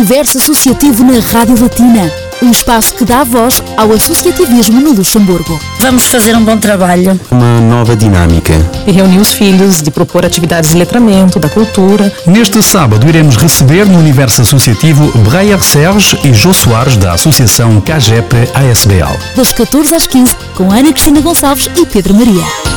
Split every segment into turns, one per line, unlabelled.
Universo Associativo na Rádio Latina. Um espaço que dá voz ao associativismo no Luxemburgo.
Vamos fazer um bom trabalho.
Uma nova dinâmica.
E reunir os filhos, de propor atividades de letramento, da cultura.
Neste sábado iremos receber no Universo Associativo Breyer Serge e Jô Soares da Associação CAGEP ASBL.
Das 14 às 15, com Ana Cristina Gonçalves e Pedro Maria.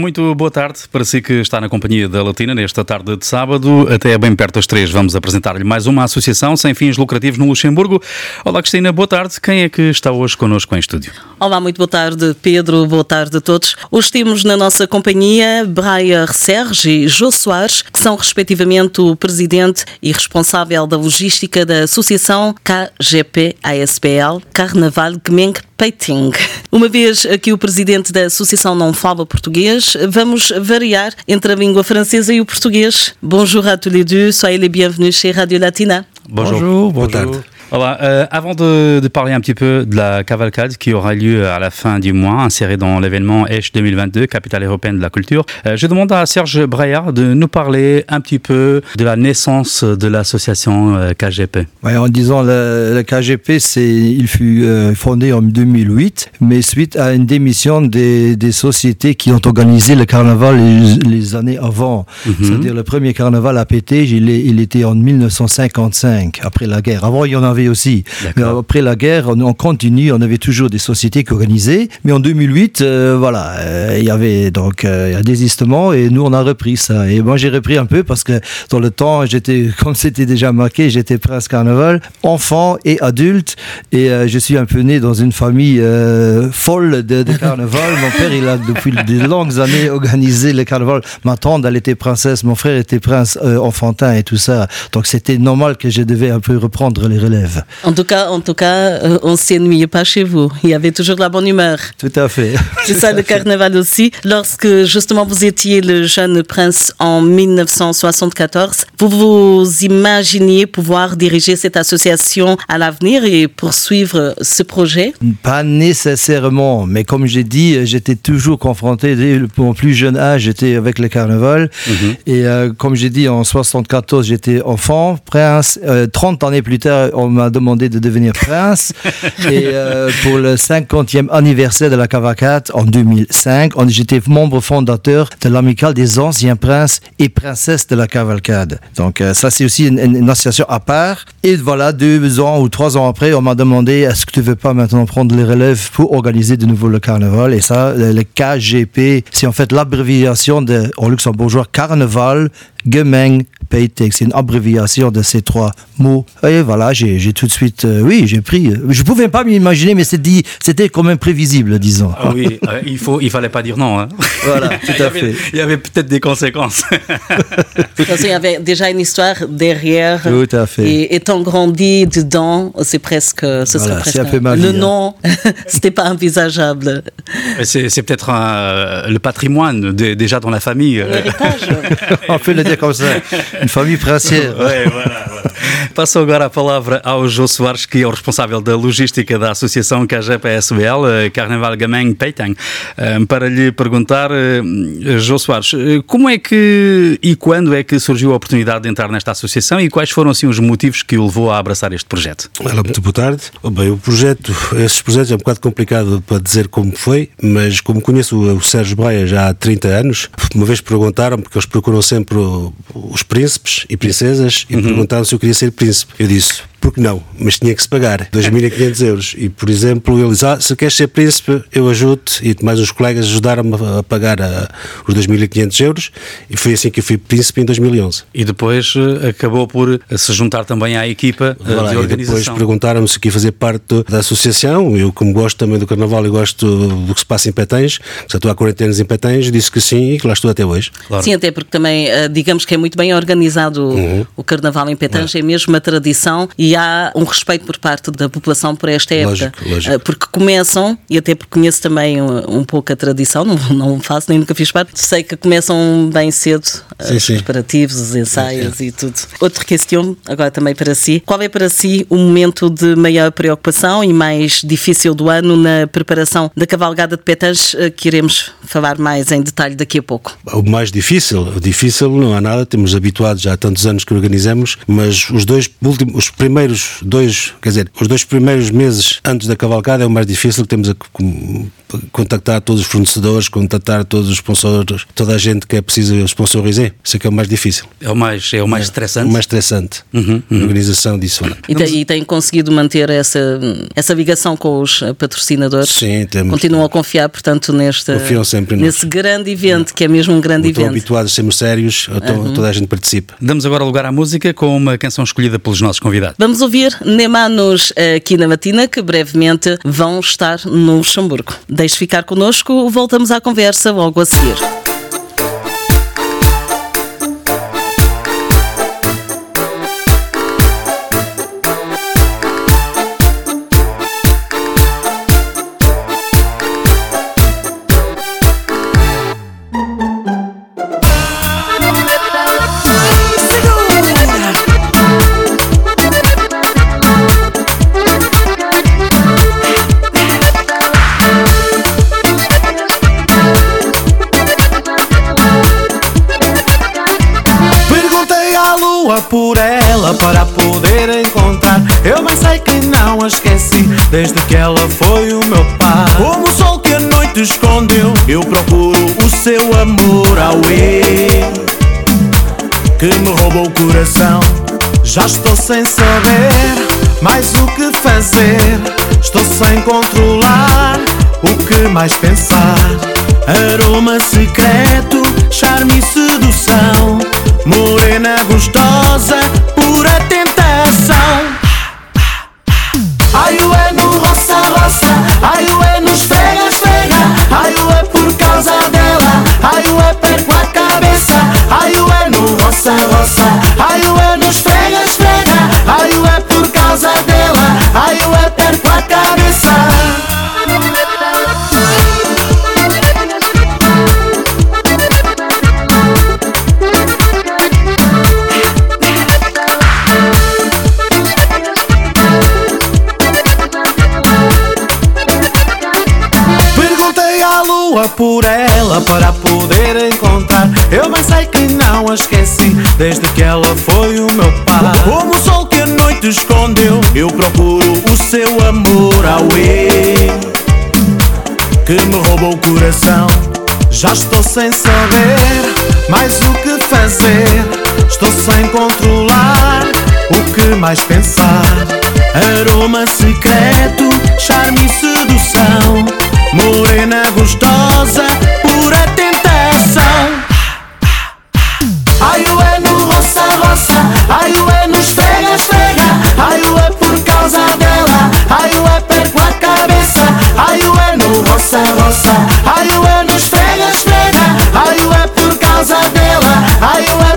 Muito boa tarde para si que está na companhia da Latina nesta tarde de sábado. Até bem perto das três vamos apresentar-lhe mais uma associação sem fins lucrativos no Luxemburgo. Olá Cristina, boa tarde. Quem é que está hoje connosco em estúdio?
Olá, muito boa tarde Pedro, boa tarde a todos. Hoje temos na nossa companhia Breyer Serge e Jô Soares, que são respectivamente o presidente e responsável da logística da Associação KGP-ASBL, Carnaval Gemeng Peiting. Uma vez que o presidente da associação não fala português, vamos variar entre a língua francesa e o português. Bonjour à tous les deux, soyez les bienvenus chez Radio Latina.
Bonjour,
bonjour. bonjour.
tarde. Voilà, euh, avant de, de, parler un petit peu de la cavalcade qui aura lieu à la fin du mois, insérée dans l'événement ECH 2022, capitale européenne de la culture, euh, je demande à Serge Breyer de nous parler un petit peu de la naissance de l'association euh, KGP.
Ouais, en disant le, le KGP, c'est, il fut euh, fondé en 2008, mais suite à une démission des, des sociétés qui ont organisé le carnaval les, les années avant. Mm -hmm. C'est-à-dire le premier carnaval à Pétage, il, il était en 1955, après la guerre. Avant, il y en avait aussi. Mais après la guerre, on, on, continue, on avait toujours des sociétés qui organisaient. Mais en 2008, euh, voilà, euh, il y avait donc euh, un désistement et nous, on a repris ça. Et moi, j'ai repris un peu parce que dans le temps, j'étais, comme c'était déjà marqué, j'étais prince carnaval, enfant et adulte. Et euh, je suis un peu né dans une famille euh, folle de, de carnaval. mon père, il a depuis de longues années organisé le carnaval. Ma tante, elle était princesse, mon frère était prince euh, enfantin et tout ça. Donc c'était normal que je devais un peu reprendre les relèves.
En tout cas, en tout cas, euh, on s'ennuyait pas chez vous. Il y avait toujours de la bonne humeur.
Tout à fait.
C'est ça le carnaval aussi. Lorsque justement vous étiez le jeune prince en 1974, vous vous imaginiez pouvoir diriger cette association à l'avenir et poursuivre ce projet?
Pas nécessairement, mais comme j'ai dit, j'étais toujours confronté dès mon plus jeune âge, j'étais avec le carnaval. -hmm. Et euh, comme j'ai dit, en 74, j'étais enfant, prince. Euh, 30 années plus tard, on m'a demandé de devenir prince. et euh, pour le 50e anniversaire de la cavalcade en 2005, j'étais membre fondateur de l'amicale des anciens princes et princesses de la cavalcade. Donc euh, ça, c'est aussi une, une, association à part. Et voilà, deux ans ou trois ans après, on m'a demandé est-ce que tu veux pas maintenant prendre les relèves pour organiser de nouveau le carnaval? Et ça, le KGP, c'est en fait l'abréviation de, en luxembourgeois, Carnaval Gemeng Paytech. C'est une abréviation de ces trois mots. Et voilà, j'ai tout de suite, euh, oui, j'ai pris. Je pouvais pas m'imaginer, mais c'était quand même prévisible, disons.
Ah oui, euh, il faut, il fallait pas dire non. Hein.
Voilà, tout à fait.
Il y avait peut-être des conséquences.
Parce qu'il y avait déjà une histoire derrière.
Tout à fait.
Et étant grandi dedans, c'est presque, ce
voilà,
serait presque.
Un peu ma vie,
le nom, c'était pas envisageable.
C'est peut-être le patrimoine de, déjà dans la famille.
L'héritage.
On peut le dire comme ça. Une famille princière.
Ouais, voilà, voilà. Passo agora a palavra ao Jô Soares, que é o responsável da logística da Associação KGPSBL, Carnaval Gameng Peitang, para lhe perguntar, Jô Soares, como é que e quando é que surgiu a oportunidade de entrar nesta associação e quais foram assim os motivos que o levou a abraçar este projeto?
Olá, muito boa tarde. Bem, o projeto, esses projetos é um bocado complicado para dizer como foi, mas como conheço o Sérgio Breia já há 30 anos, uma vez perguntaram, porque eles procuram sempre os príncipes e princesas e uhum. perguntaram se eu queria ser príncipe. Eu disse, porque não? Mas tinha que se pagar 2.500 euros. E, por exemplo, ele diz: ah, se queres ser príncipe, eu ajudo-te. E mais os colegas ajudaram-me a pagar a, os 2.500 euros. E foi assim que eu fui príncipe em 2011.
E depois acabou por se juntar também à equipa
voilà,
de organização.
E depois perguntaram-me se queria fazer parte da associação. Eu, como gosto também do carnaval e gosto do que se passa em Petães, já estou há 40 anos em Petães, disse que sim e que lá estou até hoje.
Claro. Sim, até porque também, digamos que é muito bem organizado uhum. o carnaval em Petães, é mesmo uma tradição e há um respeito por parte da população por esta época.
Lógico, lógico.
Uh, Porque começam, e até porque conheço também um, um pouco a tradição, não, não faço, nem nunca fiz parte, sei que começam bem cedo uh,
Sim,
os
sim.
preparativos, os ensaios e tudo. Outra questão, agora também para si, qual é para si o momento de maior preocupação e mais difícil do ano na preparação da cavalgada de Petãs, que iremos falar mais em detalhe daqui a pouco?
O mais difícil, o difícil não há nada, temos habituados já há tantos anos que organizamos, mas os dois últimos, os primeiros dois, quer dizer, os dois primeiros meses antes da cavalcada é o mais difícil temos a contactar todos os fornecedores, contactar todos os sponsors, toda a gente que é preciso sponsorizar. Isso é que é o mais difícil.
É o mais, é o mais estressante.
O mais estressante. A organização disso. não é?
E, tem, e tem conseguido manter essa, essa ligação com os patrocinadores?
Sim, temos.
Continuam a confiar, portanto, neste,
Confiam sempre em nós.
nesse grande evento, que é mesmo um grande
Estão
evento.
habituados a sermos sérios, então toda a gente participa.
Damos agora lugar à música com uma canção escolhida pelos nossos convidados.
Vamos ouvir Nemanos aqui na Matina, que brevemente vão estar no Luxemburgo. Deixe ficar connosco, voltamos à conversa logo a seguir.
Esqueci desde que ela foi o meu par. Como o sol que a noite escondeu, eu procuro o seu amor ao que me roubou o coração. Já estou sem saber mais o que fazer. Estou sem controlar o que mais pensar. Aroma secreto, charme e sedução. Morena gostosa, pura tentação. ايوان وغصه غصه ايوان desde que ela foi o meu par. Como o sol que a noite escondeu, eu procuro o seu amor ao que me roubou o coração. Já estou sem saber mais o que fazer. Estou sem controlar o que mais pensar. Aroma secreto, charme e sedução. Morena gostosa, pura tentação. Ai, o é no roça, roça. Ai, o é no esfrega, esfrega. Ai, o é por causa dela. Ai, o é perco a cabeça. Ai, o é no roça, roça. Ai, o é no esfrega, esfrega. Ai, o é por causa dela. Ai, o é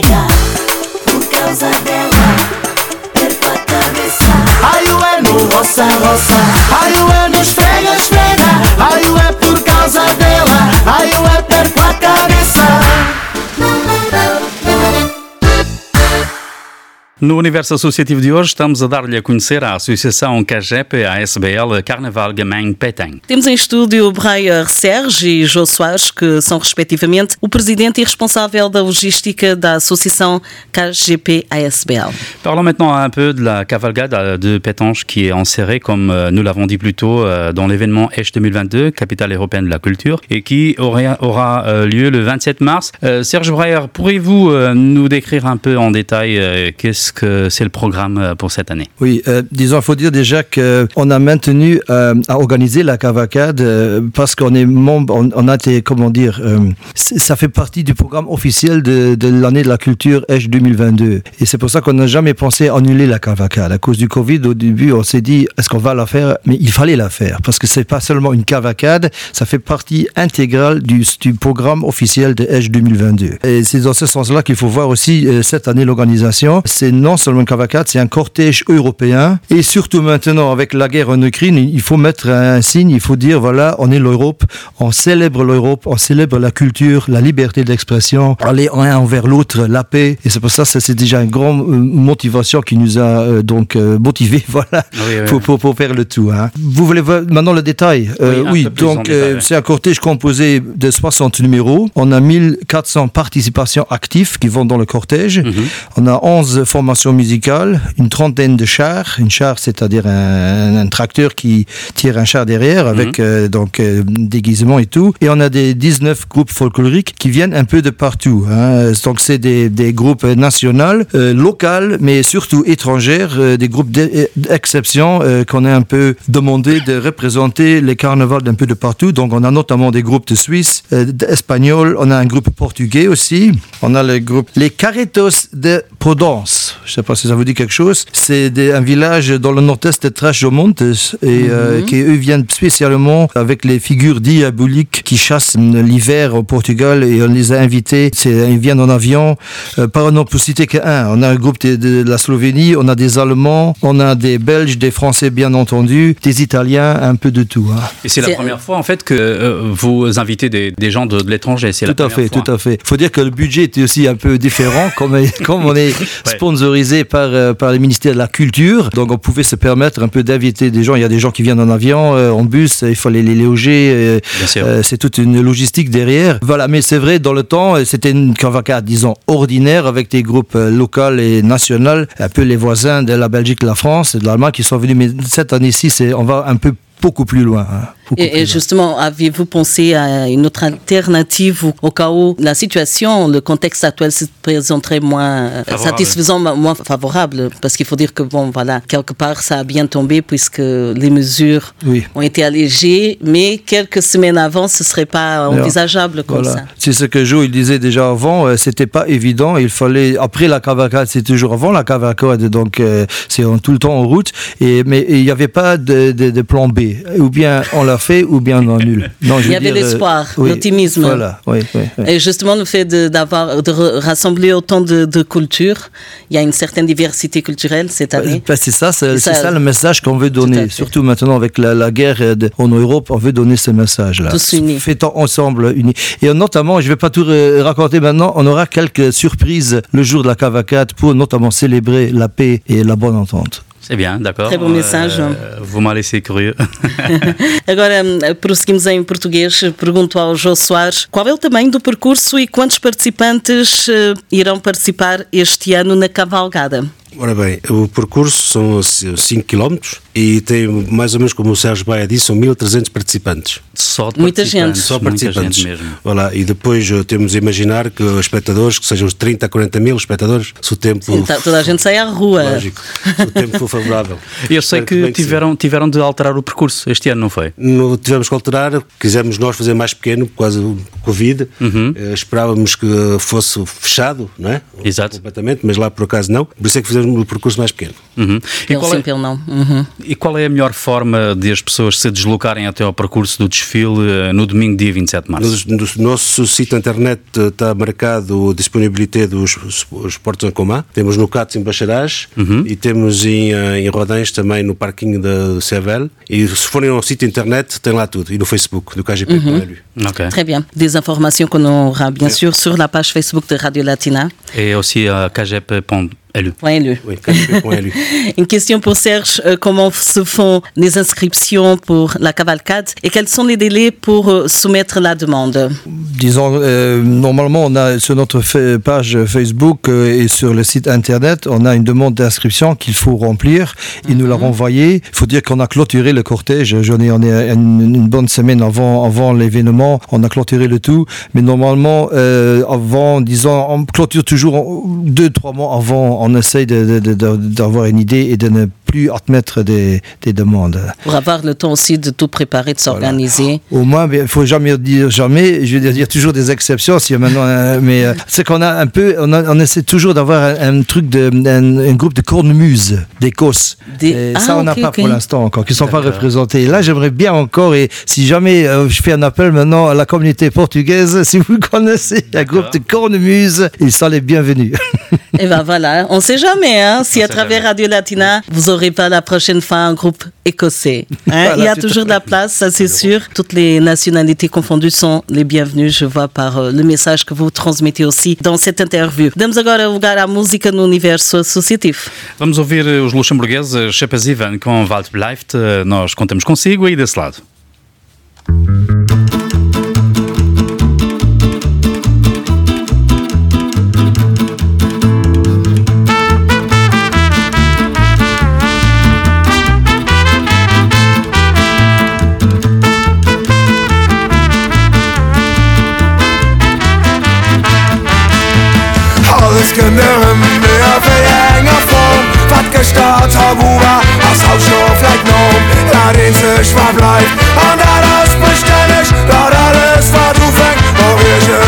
por causa dela, perco a cabeça. Ai, é no roça, roça. Ai, o é no No
universo associativo de hoje, estamos a dar-lhe a conhecer a Associação CAGEP, a SBL Carnaval Gameng Peteng.
Temos em estúdio Breyer Serge e Jô Soares, que são respectivamente o presidente e responsável da logística da Associação KGP ASBL.
Parlons maintenant un peu de la cavalgade de pétanche qui est enserrée, comme euh, nous l'avons dit plus tôt, euh, dans l'événement Esch 2022, capitale européenne de la culture, et qui aura, euh, lieu le 27 mars. Serge Breyer, pourriez-vous nous décrire un peu en détail euh, que c'est le programme euh, pour cette année?
Oui, euh, disons, il faut dire déjà qu'on a maintenu euh, à organiser la cavalcade euh, parce qu'on est membre, on, a été, comment dire, ça fait partie du programme officiel de, l'année de la culture Esch 2022. Et c'est pour ça qu'on n'a jamais pensé annuler la cavalcade. À cause du Covid, au début, on s'est dit, est-ce qu'on va la faire? Mais il fallait la faire parce que c'est pas seulement une cavalcade, ça fait partie intégrale du, programme officiel de Esch 2022. Et c'est dans ce sens-là qu'il faut voir aussi cette année l'organisation. C'est non seulement une cavalcade, c'est un cortège européen. Et surtout maintenant, avec la guerre en Ukraine, il faut mettre un signe, il faut dire, voilà, on est l'Europe, on célèbre l'Europe, on célèbre la culture, la liberté d'expression, aller un envers l'autre, la paix. Et c'est pour ça que ça, c'est déjà une grande euh, motivation qui nous a euh, donc euh, motivés, voilà,
Oui, oui.
pour, pour, pour faire le tout. hein. Vous voulez voir maintenant le détail? Euh,
Oui,
donc c'est un cortège composé de 60 numéros. On a 1400 participations actives qui vont dans le cortège.
Mhm.
On a 11 formations musicales, une trentaine de chars. Une char, c'est-à-dire un, un tracteur qui tire un char derrière avec euh, donc euh, déguisement et tout. Et on a des 19 groupes folkloriques qui viennent un peu de partout. hein. Donc c'est des, des groupes nationaux, euh, locaux, mais surtout étrangers, euh, des groupes d'e- d'exception qu'on a un peu demandé de représenter les carnavals d'un peu de partout. Donc on a notamment des groupes de Suisse, d'Espagnol, on a un groupe portugais aussi. On a le groupe Les Carretos de Prodence. Je sais pas si ça vous dit quelque chose. C'est des- un village dans le nord-est de Trás-os-Montes et euh, qui eux viennent spécialement avec les figures diaboliques qui chassent l'hiver au Portugal et on les a invités. C'est- Ils viennent en avion. Euh, par exemple, pour citer qu'un, on a un groupe de, de- de la Slovénie, on a des Allemands, on a des Belges, des Français bien entendu, des Italiens, un peu de tout. hein.
Et c'est la
C'est-
première fois en fait que euh, vous invitez des, des gens de, de l'étranger. C'est la
Tout à
première
fait,
fois.
tout à fait. faut dire que le budget était aussi un peu différent, comme, comme on est sponsorisé par, euh, par le ministère de la Culture. Donc on pouvait se permettre un peu d'inviter des gens. Il y a des gens qui viennent en avion, euh, en bus, il fallait les loger. euh, euh, c'est toute une logistique derrière. Voilà, mais c'est vrai, dans le temps, euh, c'était une cavalcade, disons, ordinaire avec des groupes euh, locaux et nationaux, un peu les voisins de la Belgique, de la France et de l'Allemagne qui sont venus. Mais cette année-ci, c'est- on va un peu beaucoup plus loin. hein. Beaucoup plus
Et,
loin.
justement, avez-vous pensé à une autre alternative au, au cas où la situation, le contexte actuel se présenterait moins euh,
Favorable.
satisfaisant, mo- moins favorable? Parce qu'il faut dire que, bon, voilà, quelque part, ça a bien tombé puisque les mesures
Oui.
ont été allégées, mais quelques semaines avant, ce serait pas envisageable comme
Voilà.
ça.
C'est ce que Joe il disait déjà avant, euh, c'était pas évident. Il fallait après la cavalcade, c'est toujours avant la cavalcade, donc euh, c'est tout le temps en route. Et mais il n'y avait pas de, de- de plan B. Ou bien on l'a fait, ou bien on annule. Non, je
Il y avait
dire, euh,
l'espoir,
oui,
l'optimisme.
Voilà, oui, oui, oui.
Et justement, le fait de, d'avoir, de rassembler autant de, de cultures, il y a une certaine diversité culturelle cette année.
Ben, c'est ça, c'est
C'est
c'est
ça.
ça le message qu'on veut donner. Surtout maintenant avec la, la guerre euh, de- en Europe, on veut donner ce message-là.
Tous unis.
Faisons ensemble unis. Et notamment, je ne vais pas tout euh, raconter maintenant, on aura quelques surprises le jour de la cavalcade pour notamment célébrer la paix et la bonne entente.
C'est bien, d'accord.
Très bon message.
Euh, vous m'avez laissé curieux.
Agora, hum, prosseguimos em português. Pergunto ao Jô Soares qual é o tamanho do percurso e quantos participantes eh, irão participar este ano na cavalgada.
Ora bem, o percurso são 5 km e tem mais ou menos, como o Sérgio Baia disse, são 1300 participantes.
Só de
Muita
participantes,
gente.
Só
muita
participantes.
gente mesmo.
Voilà, e depois eh, temos a imaginar que os espectadores, que sejam os 30 a 40 mil espectadores, se o tempo.
Sim, tá- toda a gente sai à rua.
Lógico, se o tempo for favorável.
Eu sei
Espero
que
sim.
tiveram, tiveram de alterar o percurso este ano, não foi?
No, tivemos que alterar, quisemos nós fazer mais pequeno por causa do Covid. Eh, esperávamos que fosse fechado, não é?
Exato.
Completamente, mas lá por acaso não. Por isso é que fizemos o percurso mais pequeno.
Uhum. E,
Pelo
qual
sim,
é,
pelo não. Uhum.
e qual é a melhor forma de as pessoas se deslocarem até ao percurso do desfile eh, no domingo, dia 27 de março?
No, no nosso sítio internet eh, está marcado a disponibilidade dos os portos em Comá. Temos no Catos em Bacharás e temos em, eh, em Rodães também no parquinho da Sevel. E se forem ao sítio internet, tem lá tudo. E no Facebook do KGP Coelho.
Très bien. Des informations qu'on aura bien sûr sur la page Facebook de Radio Latina.
Et aussi euh, kgep.lu.
Point LE.
Oui, KGP.lu.
Une question pour Serge. Euh, comment se font les inscriptions pour la cavalcade et quels sont les délais pour euh, soumettre la demande?
Disons, euh, normalement, on a sur notre page Facebook euh, et sur le site internet, on a une demande d'inscription qu'il faut remplir. Il nous l'a renvoyé. Il faut dire qu'on a clôturé le cortège. J'en ai, on est une, une bonne semaine avant, avant l'événement. On a clôturé le tout. Mais normalement, euh, avant, disons, on clôture toujours deux, trois mois avant. On essaye d'avoir une idée et de ne plus admettre des, des demandes.
Pour avoir le temps aussi de tout préparer, de s'organiser.
Au moins, il faut jamais dire jamais. Je veux dire, il y a toujours des exceptions. Si maintenant, mais euh, c'est qu'on a un peu, on, a- on essaie toujours d'avoir un, un truc de, un, un groupe de cornemuses, d'Écosse.
Des- Ah,
ça, on n'a pas pour l'instant encore, qui ne sont pas représentés. Là, j'aimerais bien encore. Et si jamais euh, je fais un appel maintenant à la communauté portugaise, si vous connaissez un groupe de cornemuses, ils sont les bienvenus.
Et ben voilà, on sait jamais, hein, si
On
à travers
jamais.
Radio Latina, vous aurez pas la prochaine fois un groupe écossais. hein.
Voilà,
Il y a toujours de la place, ça c'est sûr. Toutes les nationalités confondues sont les bienvenues, je vois par euh, le message que vous transmettez aussi dans cette interview. Damos agora lugar à música no universo associativo.
Vamos ouvir eh, os luxemburgueses Chapas Ivan com Wald Bleibt. Eh, Nós contamos consigo aí desse lado.
gestart Tabua Als Hauptstoff like Nom Daarin ze zwaar blijft En daaruit bestel ik Dat alles wat u fängt Morgen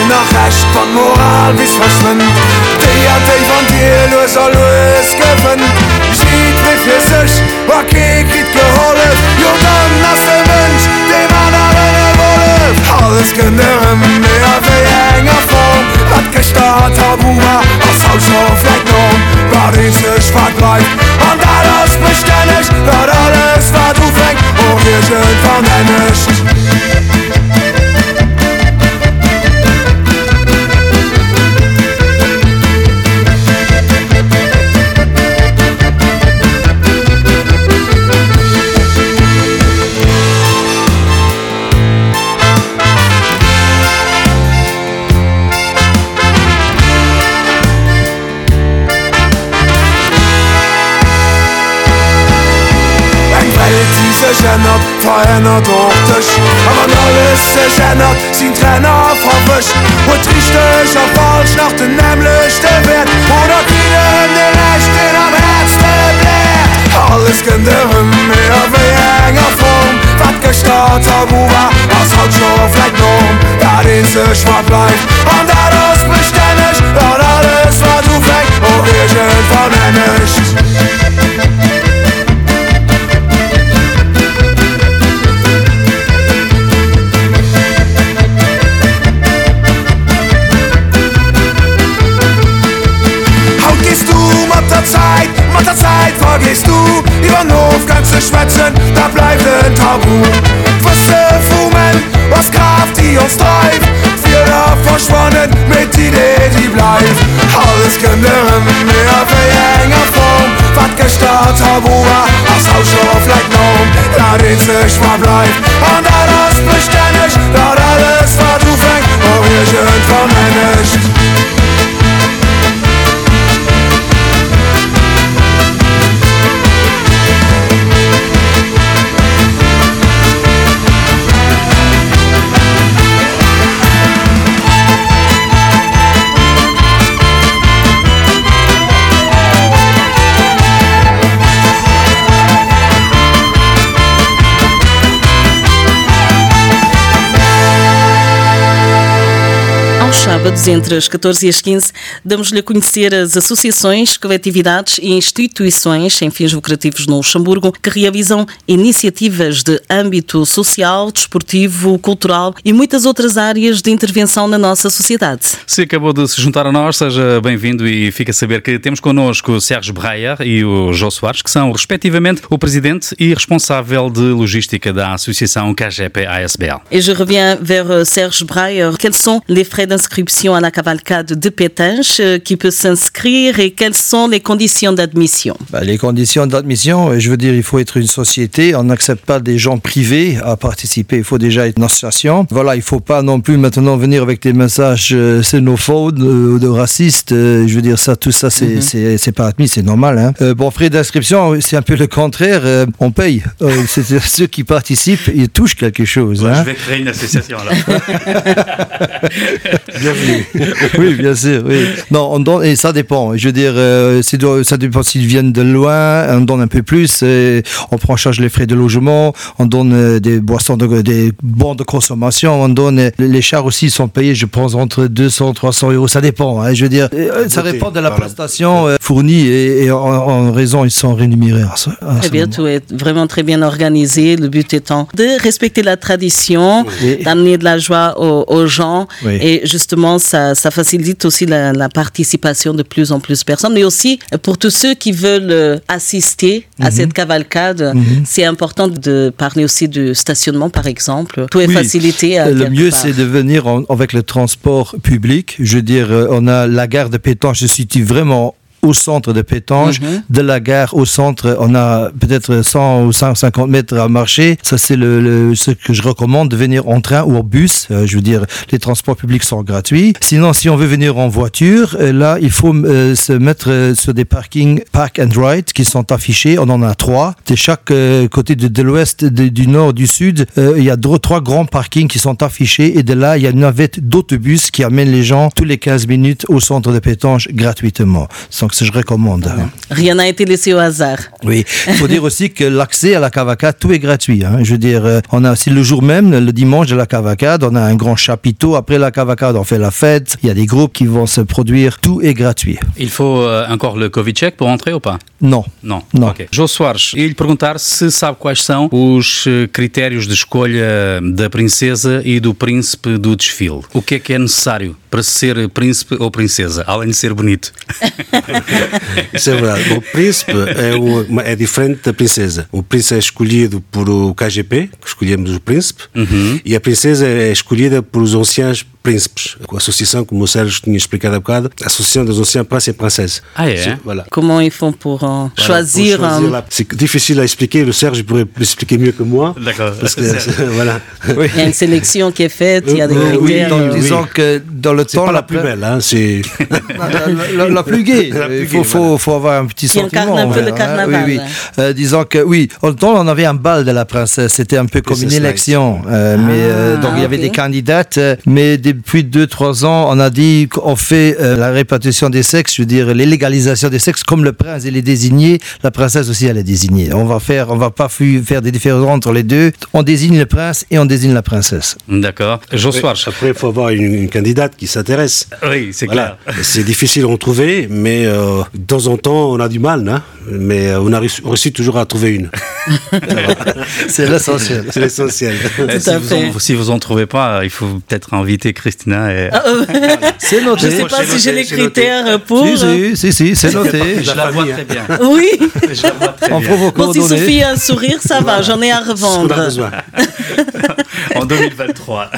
bin noch recht von Moral bis verschwind. Die hat ich von dir nur so los gewinnen Schied wie für sich, war Kekit geholt. Jo dann lass den Mensch, den man alleine wolle Alles genirren, mehr wie enger Form. Hat gestarrt, Tabuma, aus Haus auf Lecknorm War ich sich und alles beständig Wird alles, was du fängst, und wir sind verneinigt. Verändert auch dich Aber alles sich ändert, sind Trainer verwischt. Und richtig auf falsch nach dem nämlichsten Wert. Oder kriegen den Recht, am Herzen bläht. Alles genügend mehr wie enger Form Was gestarrt hab, Uwe, was hat schon vielleicht noch Da den sich verbleibt Und alles beständig, und alles was du fängst Oh, irgendwann nicht gehst du übern Hof, kannst schwätzen, da bleibt ein Tabu. Wisse Fumen, was Kraft, die uns treibt, Fehler verschwonnen mit Idee, die bleibt. Alles Kinderen, mehr verhänger Form, was gestart Tabua, aus Haus auf like Norm, da den sich mal bleibt. Und alles beständig, da alles, was du fängst, auch ihr schön vermanagt.
Sábados, entre as 14 e as 15, damos-lhe a conhecer as associações, coletividades e instituições sem fins lucrativos no Luxemburgo que realizam iniciativas de âmbito social, desportivo, cultural e muitas outras áreas de intervenção na nossa sociedade.
Se acabou de se juntar a nós, seja bem-vindo e fica a saber que temos connosco o Sérgio Breyer e o João Soares, que são, respectivamente, o presidente e responsável de logística da associação KGP ASBL.
Et je reviens vers euh, Serge Breyer. Quels sont les frais d'inscription à la cavalcade de Pétanche euh, qui peut s'inscrire et quelles sont les conditions d'admission?
Bah, les conditions d'admission, euh, je veux dire, il faut être une société. On n'accepte pas des gens privés à participer. Il faut déjà être une association. Voilà, il faut pas non plus maintenant venir avec des messages euh, xénophobes euh, ou de racistes. Euh, je veux dire, ça, tout ça, c'est c'est pas admis, c'est normal. Hein. Euh, bon, frais d'inscription, c'est un peu le contraire. Euh, on paye. Euh, ceux qui participent, ils touchent quelque chose. hein.
vais créer une association là.
Bienvenue. oui, bien sûr. Oui. Non, on donne, et ça dépend. Je veux dire, euh, c'est de- ça dépend s'ils viennent de loin, on donne un peu plus. on prend en charge les frais de logement, on donne euh, des boissons, de, des bons de consommation, on donne. euh, les chars aussi sont payés, je pense, entre 200 300 euros. Ça dépend. hein. je veux dire, euh, ça dépend de la prestation euh, fournie et, et en, en raison, ils sont rémunérés. à ce- à
Très bien,
moment.
tout est vraiment très bien organisé. Le but étant de respecter la tradition,
Oui.
d'amener de la joie aux, aux gens.
Oui.
Et justement, ça, ça facilite aussi la, la participation de plus en plus de personnes. Mais aussi, euh, pour tous ceux qui veulent euh, assister
Mhm.
à cette cavalcade, c'est important de parler aussi du stationnement, par exemple. Tout est
Oui.
facilité à
Euh, Le mieux, c'est de venir en- avec le transport public. Je veux dire, on a la gare de Pétange se situe vraiment au centre de Pétange.
Mhm.
De la gare au centre, on a peut-être 100 ou 150 mètres à marcher. Ça, c'est le, le- ce que je recommande, de venir en train ou en bus. Euh, je veux dire, les transports publics sont gratuits. Sinon, si on veut venir en voiture, euh, là, il faut euh, se mettre sur des parkings park and ride qui sont affichés. On en a trois. De chaque côté de, de l'ouest, du nord, du sud, il y a dro- trois grands parkings qui sont affichés. Et de là, il y a une navette d'autobus qui amène les gens tous les 15 minutes au centre de Pétange gratuitement. Donc, ça, je recommande. hein.
Rien n'a été laissé au hasard.
Oui, il faut dire aussi que l'accès à la cavacade, tout est gratuit. hein. Je veux dire, euh, on a aussi le jour même, le dimanche de la cavacade, on a un grand chapiteau. Après la cavacade, on fait la fête. Il y a des groupes qui vão se produire. Tout est gratuit.
Il faut euh, encore le Covid check pour entrer ou pas?
Non.
Não.
Não.
Ok. João Soares, ia lhe perguntar se sabe quais são os eh, critérios de escolha da princesa e do príncipe do desfile. O que é que é necessário para ser príncipe ou princesa, além de ser bonito?
Isso é verdade. O príncipe é, um- uma- é diferente da princesa. O príncipe é escolhido por o KGP, que escolhemos o príncipe, e a princesa é escolhida por os anciãos príncipes. A associação, como o Sérgio tinha explicado há bocado, a Associação dos Anciãos Princes et Princesses.
Ah, é?
Sim, Voilà.
Comment ils font pour euh,
Voilà,
choisir,
pour choisir
un-
la- C'est difficile à expliquer. Le Serge pourrait l'expliquer mieux que moi.
D'accord.
Parce que, voilà.
Il y a une sélection qui est faite, il y a des
Euh, oui,
critères.
donc,
euh,
Disons que dans le
C'est
temps,
pas la
la
plus belle, hein, c'est.
la, la- la plus gaie.
La plus
Il faut,
gaie,
faut,
voilà.
faut avoir un petit
Qui incarne
sentiment.
un peu le
hein.
carnaval.
Oui, oui. Euh, disons que oui, au temps on avait un bal de la princesse. C'était un peu comme une élection. Euh, mais euh, donc il y avait des candidates. euh, Mais depuis 2-3 ans, on a dit qu'on fait euh, la répartition des sexes, je veux dire l'illégalisation des sexes, comme le prince il est désigné, la princesse aussi elle est désignée. On va faire, on va pas faire des différences entre les deux. On désigne le prince et on désigne la princesse.
D'accord. Soares.
Après, il faut avoir une, une candidate qui s'intéresse.
Oui, c'est
Voilà.
clair.
C'est difficile à en trouver, mais euh, de temps en temps, on a du mal, hein, mais euh, on a réussi, toujours à trouver une.
C'est l'essentiel.
C'est l'essentiel.
Euh, si,
à
vous
fait.
en, si vous en trouvez pas, il faut peut-être inviter Christina. Et...
C'est noté.
Je ne sais pas si j'ai les critères pour.
Si, si, si, si, c'est noté.
Je la vois très bien.
Oui.
Je la vois très bien.
Bon, si. Sophie a un sourire, ça va, j'en ai à
On a
revendre.
en 2023.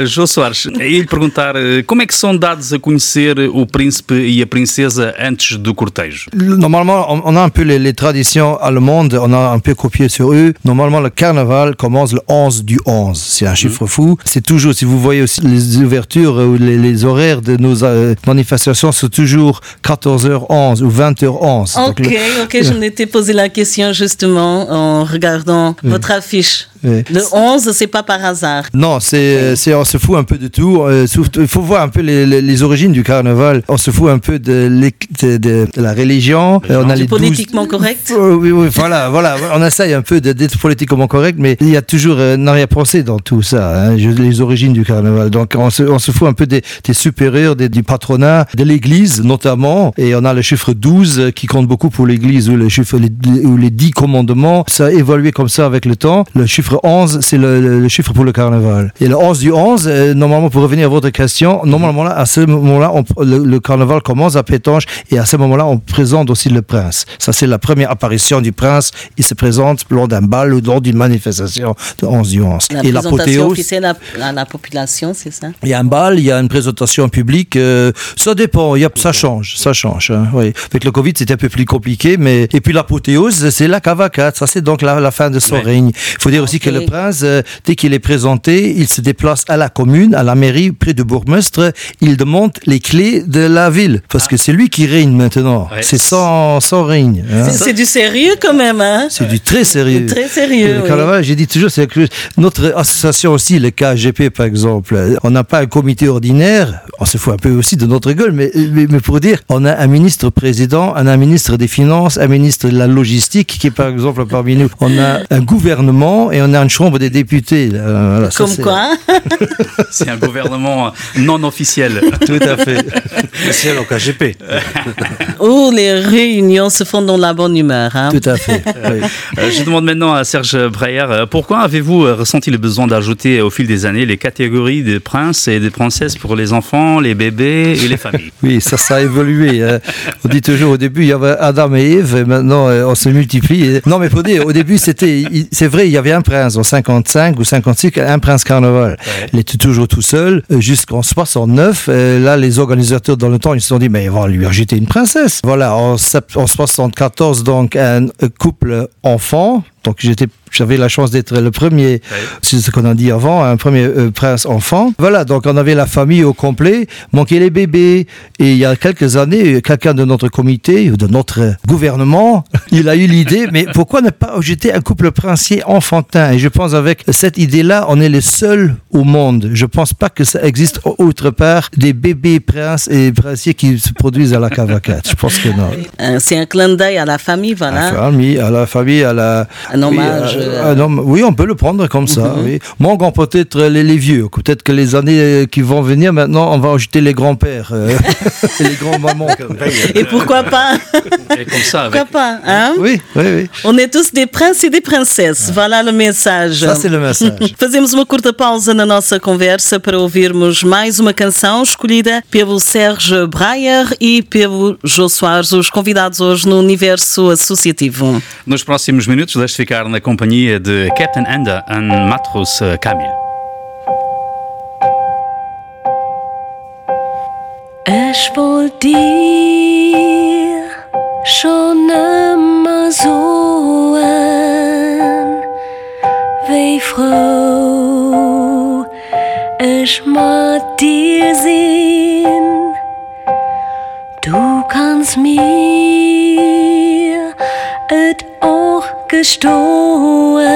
Uh, João Soares, ia lhe perguntar uh, como é que são dados a conhecer o príncipe e a princesa antes do cortejo?
Normalement, on, a un peu les, les traditions allemandes, on a un peu copié sur eux. Normalement, le carnaval commence le 11 du 11. C'est un chiffre fou. C'est toujours, si vous voyez aussi les ouvertures ou les, les horaires de nos euh, manifestations, c'est toujours 14h11 ou 20h11. Donc,
Ok,
le-
ok, je m'étais posé la question justement en regardant votre affiche Le 11, c'est pas par hasard.
Non, c'est, c'est, on se fout un peu de tout. Euh, il faut voir un peu les, les, les origines du carnaval. On se fout un peu de, l'é- de, de- de la religion. Euh, on a les
politiquement correct.
Euh, oui, oui, voilà, voilà. On essaye un peu d'être politiquement correct, mais il y a toujours euh, une arrière-pensée dans tout ça, hein, les origines du carnaval. Donc on se, on se fout un peu des, des supérieurs, des, du patronat, de l'église notamment, et on a le chiffre 12 euh, qui compte beaucoup pour l'église, ou le chiffre, les, ou les 10 commandements. Ça a évolué comme ça avec le temps. Le chiffre 11, c'est le, chiffre pour le carnaval. Et le 11 du 11, euh, normalement, pour revenir à votre question, normalement, là, à ce moment-là, on- le, le carnaval commence à Pétange, et à ce moment-là, on présente aussi le prince. Ça, c'est la première apparition du prince. Il se présente lors d'un bal ou lors d'une manifestation de 11 du 11.
La
et
présentation
l'apothéose,
officielle à, à la population, c'est ça?
Il y a un bal, il y a une présentation publique. euh, ça dépend, il y a, ça change, ça change. hein, oui. Avec le Covid, c'était un peu plus compliqué, mais et puis l'apothéose, c'est la cavacate. Ça, c'est donc la, la fin de son
Ouais.
règne. Il faut dire aussi que le prince, euh, dès qu'il est présenté, il se déplace à la commune, à la mairie, près du bourgmestre. Il demande les clés de la ville, parce que c'est lui qui règne maintenant.
Ouais.
C'est son, son règne. hein.
C'est- du sérieux quand même, hein
C'est du très sérieux.
Très sérieux,
Le
oui.
j'ai dit toujours, c'est notre association aussi, le KGP par exemple, on n'a pas un comité ordinaire, on se fout un peu aussi de notre gueule, mais, mais, mais pour dire, on a un ministre-président, on a un ministre des Finances, un ministre de la Logistique qui est par exemple parmi nous. On a un gouvernement et on a une chambre des députés. Euh, voilà,
Comme quoi
C'est un gouvernement non officiel.
Tout à fait.
Spécial au KGP.
Où les réunions se font dans la bonne humeur. Hein
Tout à fait. oui.
Euh, Je demande maintenant à Serge Breyer, euh, pourquoi avez-vous ressenti le besoin d'ajouter au fil des années les catégories des princes et des princesses pour les enfants, les bébés et les familles?
Oui, ça, ça a évolué. hein. On dit toujours au début, il y avait Adam et Ève, et maintenant on se multiplie. Non, mais faut dire, au début, c'était, c'est vrai, il y avait un prince en 55 ou 56, un prince carnaval. Il était toujours tout seul euh, jusqu'en 69. euh, Là, les organisateurs dans le temps, ils se sont dit, mais on va lui ajouter une princesse. Voilà, en, en 74, donc un euh, couple enfant. Donc j'étais, j'avais la chance d'être le premier, c'est ce qu'on a dit avant, un premier euh, prince enfant. Voilà, donc on avait la famille au complet, manquait les bébés. Et il y a quelques années, quelqu'un de notre comité, ou de notre gouvernement, il a eu l'idée, mais pourquoi ne pas jeter un couple princier enfantin? Et je pense avec cette idée-là, on est les seuls au monde. Je pense pas que ça existe autre part des bébés princes et princiers qui se produisent à la cavacate. Je pense que non.
C'est un clin d'œil à la famille,
À la
voilà.
famille, à la famille, à la.
Un hommage,
Oui,
euh,
un homme- oui, on peut le prendre comme ça. oui. Manquant peut-être les, les vieux. Peut-être que les années euh, qui vont venir, maintenant, on va ajouter les grands-pères euh, et les grands-mamans.
Et pourquoi pas?
Et comme ça, avec
Pourquoi pas hein?
Oui, oui, oui.
On est tous des princes e de princesses. Voilà o mensagem.
Ça, c'est le message.
Fazemos uma curta pausa na nossa conversa para ouvirmos mais uma canção escolhida pelo Sérgio Breyer e pelo Jô Soares, os convidados hoje no Universo Associativo.
Nos próximos minutos, ficar na companhia de Captain Anda e Matros eh, Kamil.
Ich wollt dir schon immer so an, wie froh ich mit dir sehen. Du kannst mir gestohlen,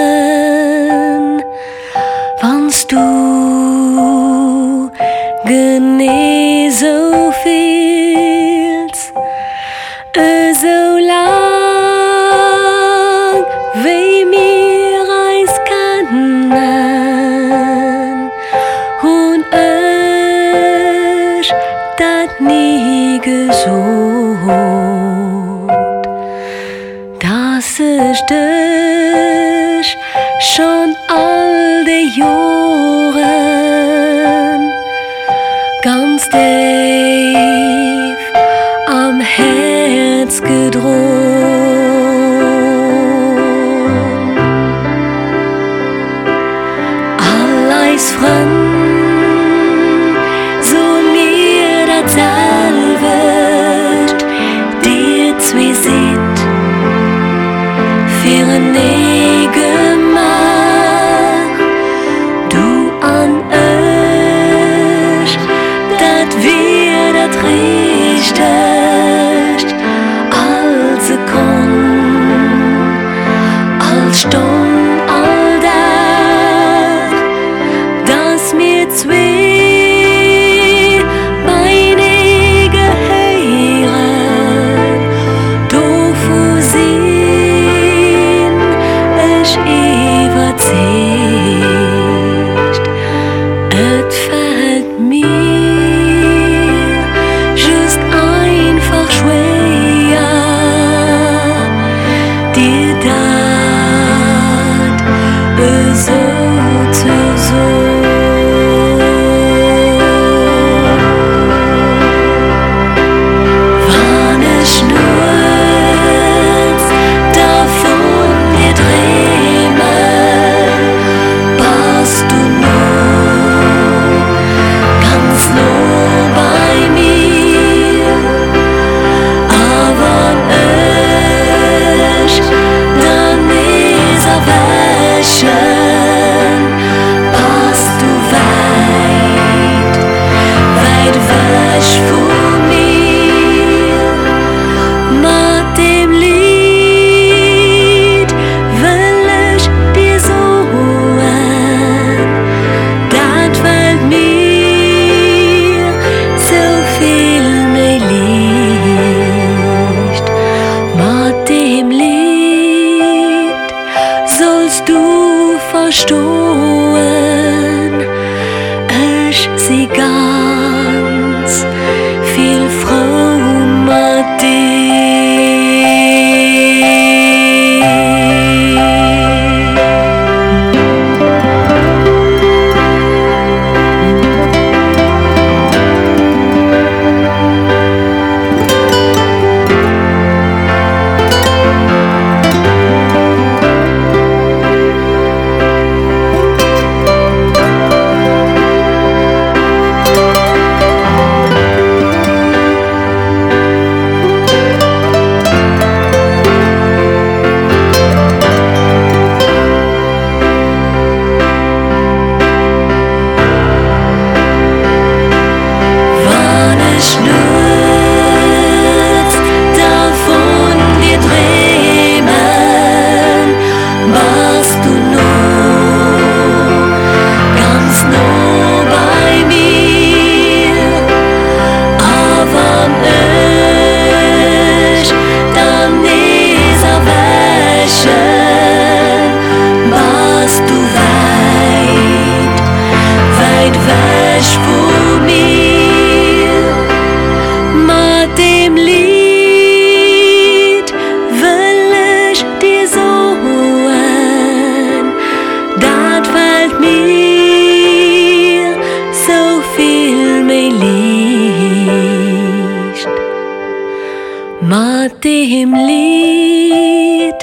Mit dem Lied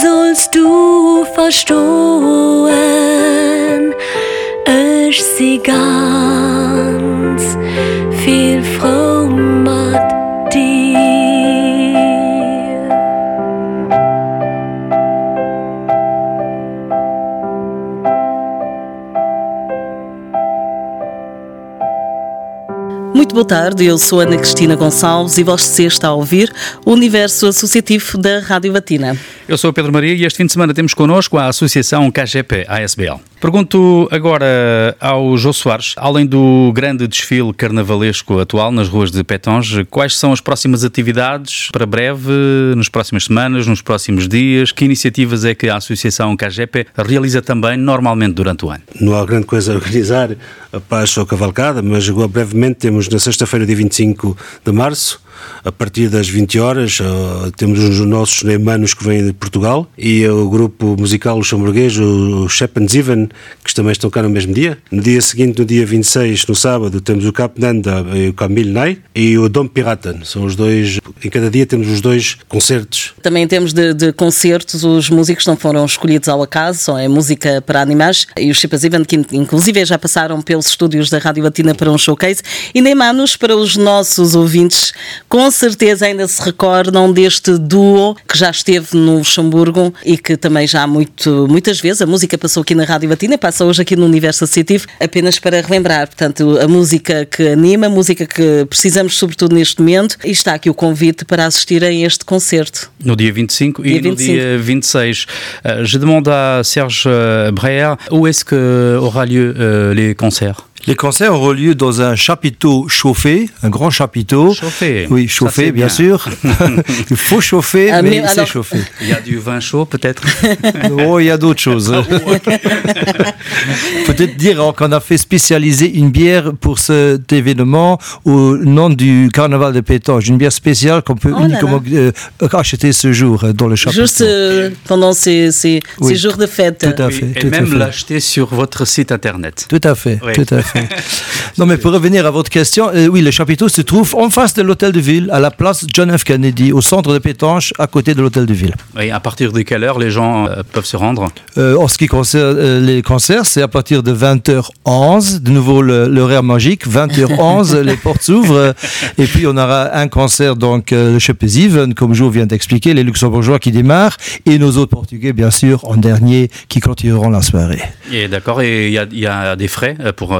sollst du verstehen, ich sie ganz. Viel froh
Muito boa tarde, eu sou Ana Cristina Gonçalves e você está a ouvir o Universo Associativo da Rádio Batina.
Eu sou o Pedro Maria e este fim de semana temos connosco a Associação KGP ASBL. Pergunto agora ao Jô Soares, além do grande desfile carnavalesco atual nas ruas de Petonge, quais são as próximas atividades para breve, nas próximas semanas, nos próximos dias? Que iniciativas é que a Associação KGP realiza também normalmente durante o ano?
Não há grande coisa a organizar, a paz ou cavalcada, mas brevemente temos na sexta-feira, dia 25 de março, a partir das 20 horas, uh, temos os nossos neymanos que vêm de Portugal e o grupo musical luxemburguês, o Sheppenziven, que também estão cá no mesmo dia. No dia seguinte, no dia 26, no sábado, temos o Cap Nanda e o Camille Ney e o Dom Piraten. São os dois, em cada dia temos os dois concertos.
Também temos de, de concertos, os músicos não foram escolhidos ao acaso, só é música para animais e os Event, que inclusive já passaram pelos estúdios da Rádio Batina para um showcase e nem manos para os nossos ouvintes. Com certeza ainda se recordam deste duo que já esteve no Luxemburgo e que também já muito, muitas vezes a música passou aqui na Rádio Batina, passa hoje aqui no Universo Associativo, apenas para relembrar. Portanto, a música que anima, a música que precisamos sobretudo neste momento e está aqui o convite para assistirem a este concerto.
No dia 25
Dia
e no
25.
dia 26. Euh, je demande à Serge euh, Breyer où est-ce que aura lieu euh, les concerts
Les concerts auront lieu dans un chapiteau chauffé, un grand chapiteau.
Chauffé.
Oui, chauffé, bien,
bien.
sûr. Il faut chauffer,
Ah,
mais,
mais
c'est chauffé.
Il y a du vin chaud peut-être?
Oh, il y a d'autres choses. Peut-être dire qu'on a fait spécialiser une bière pour cet événement au nom du carnaval de Pétange. Une bière spéciale qu'on peut
Oh là
uniquement euh, acheter ce jour dans le chapiteau.
Juste euh, pendant ces, ces,
Oui,
ces jours de fête.
Tout à fait.
Et
tout à
même l'acheter sur votre site internet.
Tout à fait,
Oui.
tout à fait. non, mais pour revenir à votre question, euh, oui, le chapiteau se trouve en face de l'hôtel de ville, à la place John F. Kennedy, au centre de Pétanche, à côté de l'hôtel de ville.
Et à partir de quelle heure les gens euh, peuvent se rendre?
Euh, en ce qui concerne les concerts, c'est à partir de 20h11, de nouveau l'horaire magique, 20h11, les portes s'ouvrent, et puis on aura un concert, donc le Chepes Even, comme Jo vient d'expliquer, les luxembourgeois qui démarrent, et nos autres portugais, bien sûr, en dernier, qui continueront la soirée.
Et d'accord, et il y, a- il y a des frais pour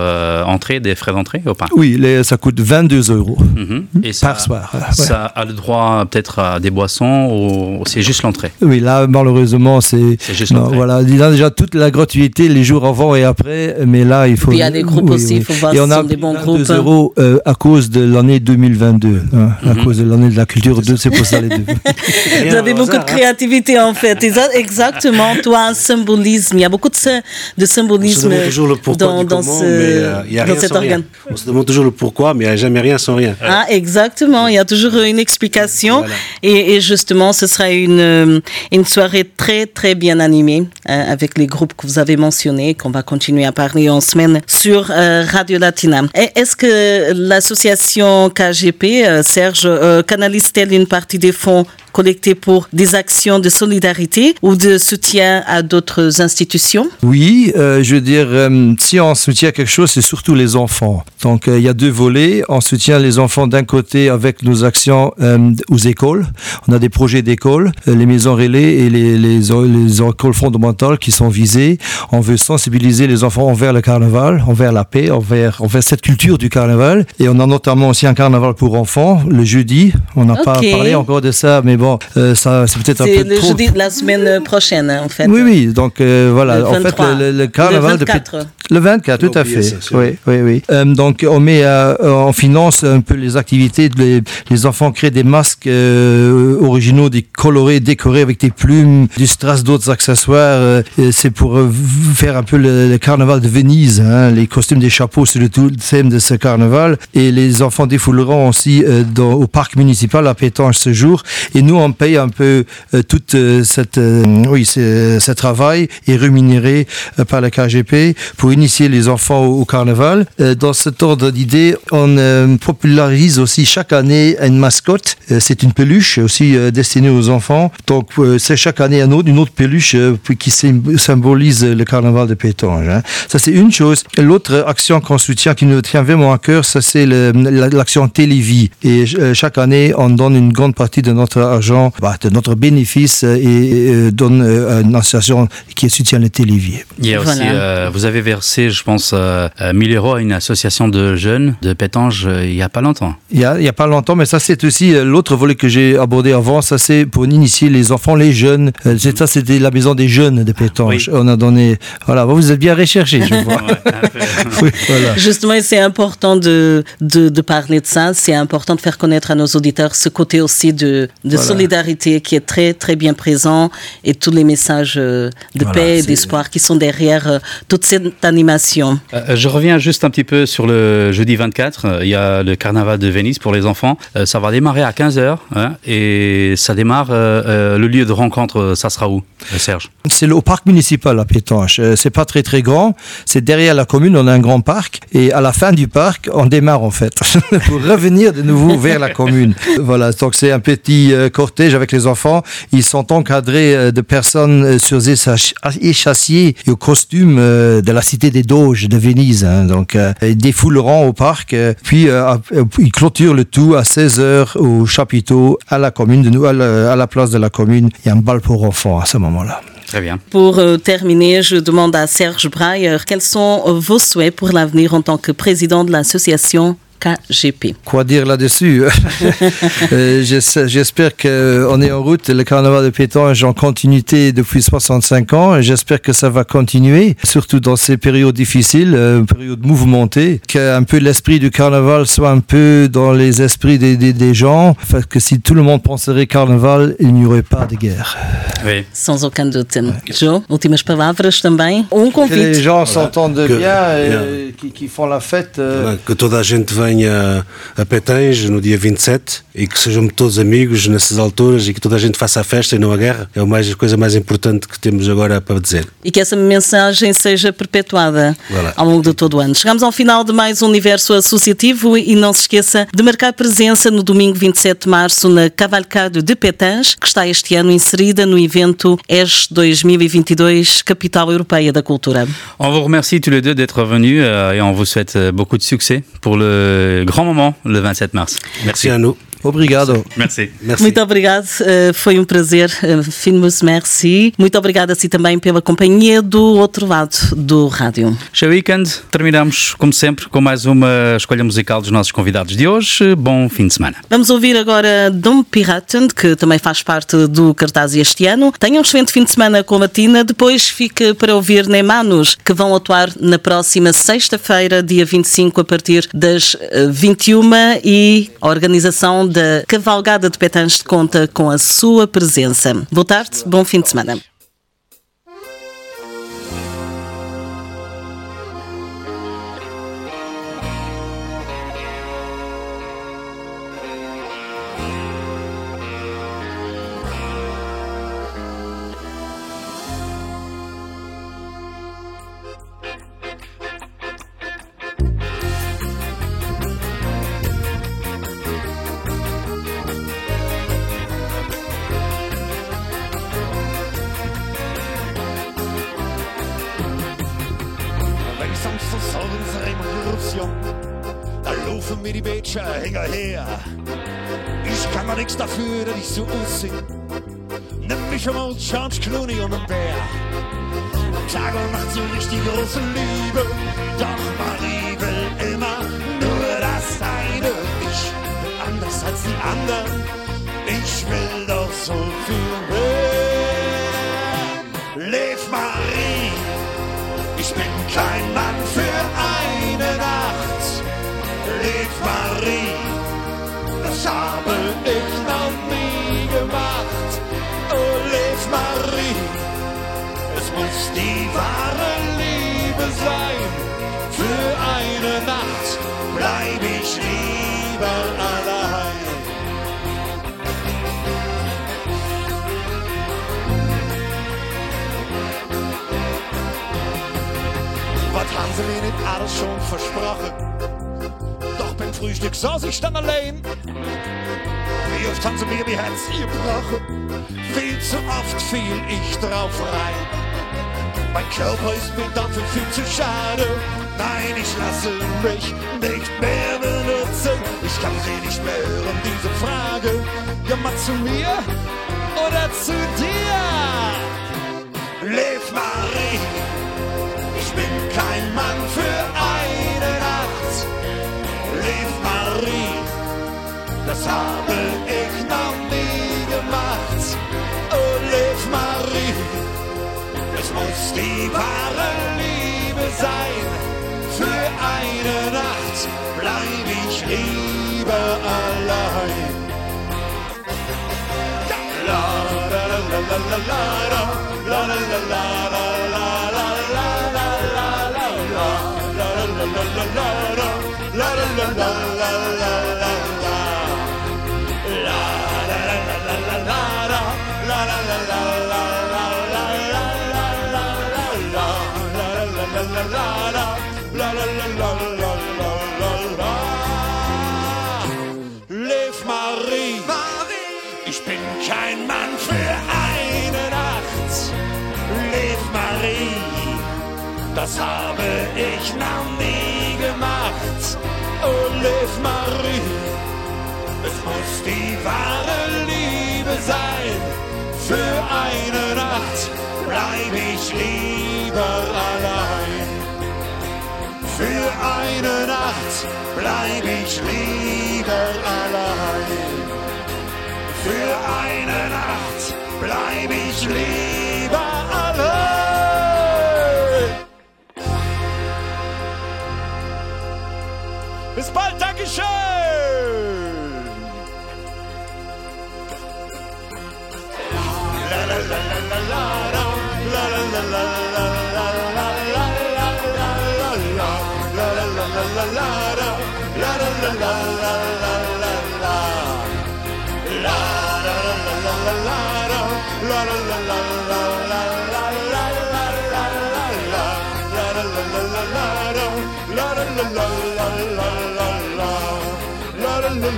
entrée, des frais d'entrée ou pas?
Oui, les- ça coûte 22 euros
Mhm. Et ça,
par soir. Ouais.
ça a le droit peut-être à des boissons ou c'est juste l'entrée?
Oui, là, malheureusement, c'est.
C'est juste
non, voilà, il y a déjà toute la gratuité les jours avant et après, mais là, il faut.
Il y a des groupes aussi, il faut voir
Et
si
on a
des bons
22
groupes.
euros euh, à cause de l'année 2022, hein, à
Mhm.
cause de l'année de la culture, de- c'est pour ça les deux.
Vous avez beaucoup de créativité en fait. Exa- Exactement. Toi, un symbolisme. Il y a beaucoup de, de symbolisme
demande toujours le pourquoi
dans,
du
dans
comment,
ce,
mais euh, il y a
dans
rien
cet
sans rien.
organe.
On se demande toujours le pourquoi, mais il n'y a jamais rien sans rien.
Ah, exactement. Il y a toujours une explication.
Voilà.
Et, et justement, ce sera une, euh, une soirée très, très bien animée euh, avec les groupes que vous avez mentionnés, qu'on va continuer à parler en semaine sur euh, Radio Latina. Est-ce que l'association KGP, Serge, canalise-t-elle une partie des fonds collectés pour des actions de solidarité ou de soutien à d'autres institutions?
Oui, euh, je veux dire, euh, si on soutient quelque chose, c'est surtout les enfants. Donc, euh, il y a deux volets. On soutient les enfants d'un côté avec nos actions aux écoles. On a des projets d'école, euh, les maisons relais et les, les, les écoles fondamentales qui sont visées. On veut sensibiliser les enfants envers le carnaval, envers la paix, envers, envers cette culture du carnaval. Et on a notamment aussi un carnaval pour enfants le jeudi. On n'a pas parlé encore de ça, mais bon, euh, ça, c'est peut-être un
C'est
peu
le
trop.
jeudi de la semaine prochaine, hein, en fait.
Oui, oui, donc euh, voilà,
Le
en fait,
23.
le, le- le carnaval
Le
de
24.
Pét- Le 24, tout à fait.
ça,
oui, oui, oui. Euh, donc, on met, euh, on finance un peu les activités. Les, les enfants créent des masques euh, originaux, des colorés, décorés avec des plumes, du strass, d'autres accessoires. euh, c'est pour euh, faire un peu le, le carnaval de Venise. hein. Les costumes des chapeaux, c'est le tout le thème de ce carnaval. Et les enfants défouleront aussi euh, dans, au parc municipal à Pétange ce jour. Et nous, on paye un peu euh, toute euh, cette, euh, oui, ce, travail est rémunéré par la KGP pour initier les enfants au, carnaval. Dans cet ordre d'idée, on popularise aussi chaque année une mascotte. C'est une peluche aussi destinée aux enfants. Donc, c'est chaque année un autre, une autre peluche qui sym- symbolise le carnaval de Pétange. hein. Ça, c'est une chose. Et L'autre action qu'on soutient, qui nous tient vraiment à cœur, c'est l'action Télévie. Et chaque année, on donne une grande partie de notre argent, bah, de notre bénéfice et, euh, donne euh, à une association qui soutient le Télévie.
Il y a aussi,
Voilà.
euh, vous avez versé, je pense, euh, euh, 1000 euros à une association de jeunes de pétange euh, il n'y a pas longtemps.
Il n'y a, il y a pas longtemps, mais ça c'est aussi euh, l'autre volet que j'ai abordé avant, ça c'est pour initier les enfants, les jeunes. Euh, c'est ça c'était la maison des jeunes de Pétange. On a donné, voilà, vous êtes bien recherché, je vois. Oui, voilà.
Justement, c'est important de, de, de parler de ça. C'est important de faire connaître à nos auditeurs ce côté aussi de, de
Voilà.
Solidarité qui est très, très bien présent et tous les messages euh, de
Voilà,
paix et d'espoir qui sont derrière euh, toute cette animation.
Euh, je reviens juste un petit peu sur le jeudi 24. Euh, Il y a le carnaval de Venise pour les enfants. Euh, ça va démarrer à 15h et ça démarre. euh, euh, le lieu de rencontre, ça sera où, Serge?
C'est au parc municipal à Pétanche. Euh, C'est pas très très grand. C'est derrière la commune, on a un grand parc. Et à la fin du parc, on démarre en fait pour revenir de nouveau vers la commune. Voilà, donc c'est un petit euh, cortège avec les enfants. Ils sont encadrés euh, de personnes euh, sur des ach- échassiers et au costume euh, de la cité des Doges de Venise. hein. Donc ils défouleront au parc. puis ils clôturent le tout à 16h au chapiteau à la commune, de nous, à la, à la place de la commune. Il y a un bal pour enfants à ce moment-là.
Très bien.
Pour terminer, je demande à Serge Breyer quels sont vos souhaits pour l'avenir en tant que président de l'association KGP.
Quoi dire là-dessus? Euh, j'es- J'espère qu'on est en route. Le carnaval de Pétange en continuité depuis 65 ans. J'espère que ça va continuer, surtout dans ces périodes difficiles, euh, périodes mouvementées. Qu'un peu l'esprit du carnaval soit un peu dans les esprits des, des, des gens. Parce que si tout le monde penserait carnaval, il n'y aurait pas de guerre.
Oui.
Sans aucun doute. Joe, últimas palavras também. Um
Que les
convite.
gens s'entendent bien et qui, qui font la fête. euh,
Voilà, Que toda a gente venha a Pétange no dia 27 e que sejam todos amigos nessas alturas e que toda a gente faça a festa e não a guerra. É mais, a coisa mais importante que temos agora para dizer.
e que essa mensagem seja perpetuada
Voilà.
ao longo de todo o ano. Chegamos ao final de mais um universo associativo e não se esqueça de marcar presença no domingo 27 de março na Cavalcado de Pétange, que está este ano inserida no evento ES 2022 Capital Europeia da Cultura.
On vous remercie tous les deux d'être venus euh, et on vous souhaite euh, beaucoup de succès pour le grand moment le 27 mars.
Merci à nous.
Obrigado.
Merci.
Merci.
Muito obrigado, eh, foi um prazer. eh, Finemos merci. Muito obrigado a si também pela companhia do outro lado do rádio.
Show Weekend, terminamos, como sempre, com mais uma escolha musical dos nossos convidados de hoje. Bom fim de semana.
Vamos ouvir agora Dom Piraten, que também faz parte do cartaz este ano. Tenham um excelente fim de semana com a Matina. Depois fica para ouvir Neymanos, que vão atuar na próxima sexta-feira, dia 25, a partir das eh, 21 e a organização da Cavalgada de Petãs conta com a sua presença. Boa tarde, bom fim de semana.
Muss die wahre Liebe sein. Für eine Nacht bleib ich lieber allein. Was haben sie mir nicht alles schon versprochen? Doch beim Frühstück saß ich dann allein. Wie oft haben sie mir die Herz gebrochen? Viel zu oft fiel ich drauf rein. Mein Körper ist mir dafür viel zu schade. Nein, ich lasse mich nicht mehr benutzen. Ich kann sie nicht mehr hören, diese Frage. Ja, mal zu mir oder zu dir? Lev Marie, ich bin kein Mann für eine Nacht. Lev Marie, das habe ich muss die wahre Liebe sein. Für eine Nacht bleib ich lieber allein. La la la la la la la ich noch nie gemacht. Oh, Lev Marie, es muss die wahre Liebe sein. Für eine Nacht bleib ich lieber allein. Für eine Nacht bleib ich lieber allein. Für eine Nacht bleib ich lieber allein. Bis bald, Dankeschön! La la la la la la la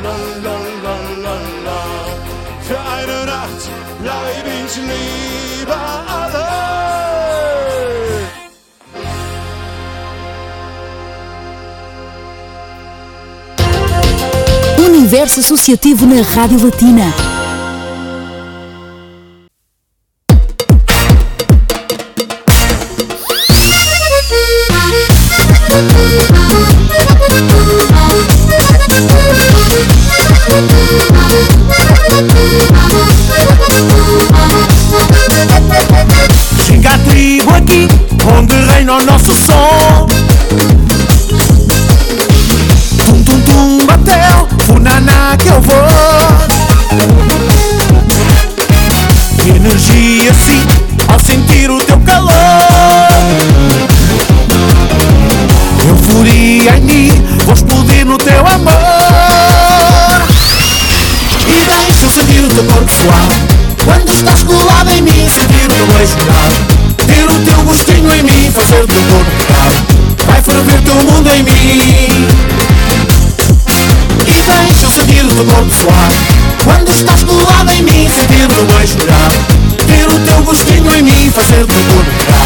la la la la la. Für eine Nacht bleib ich lieber allein.
Universo Associativo na Rádio Latina
centro comunitário.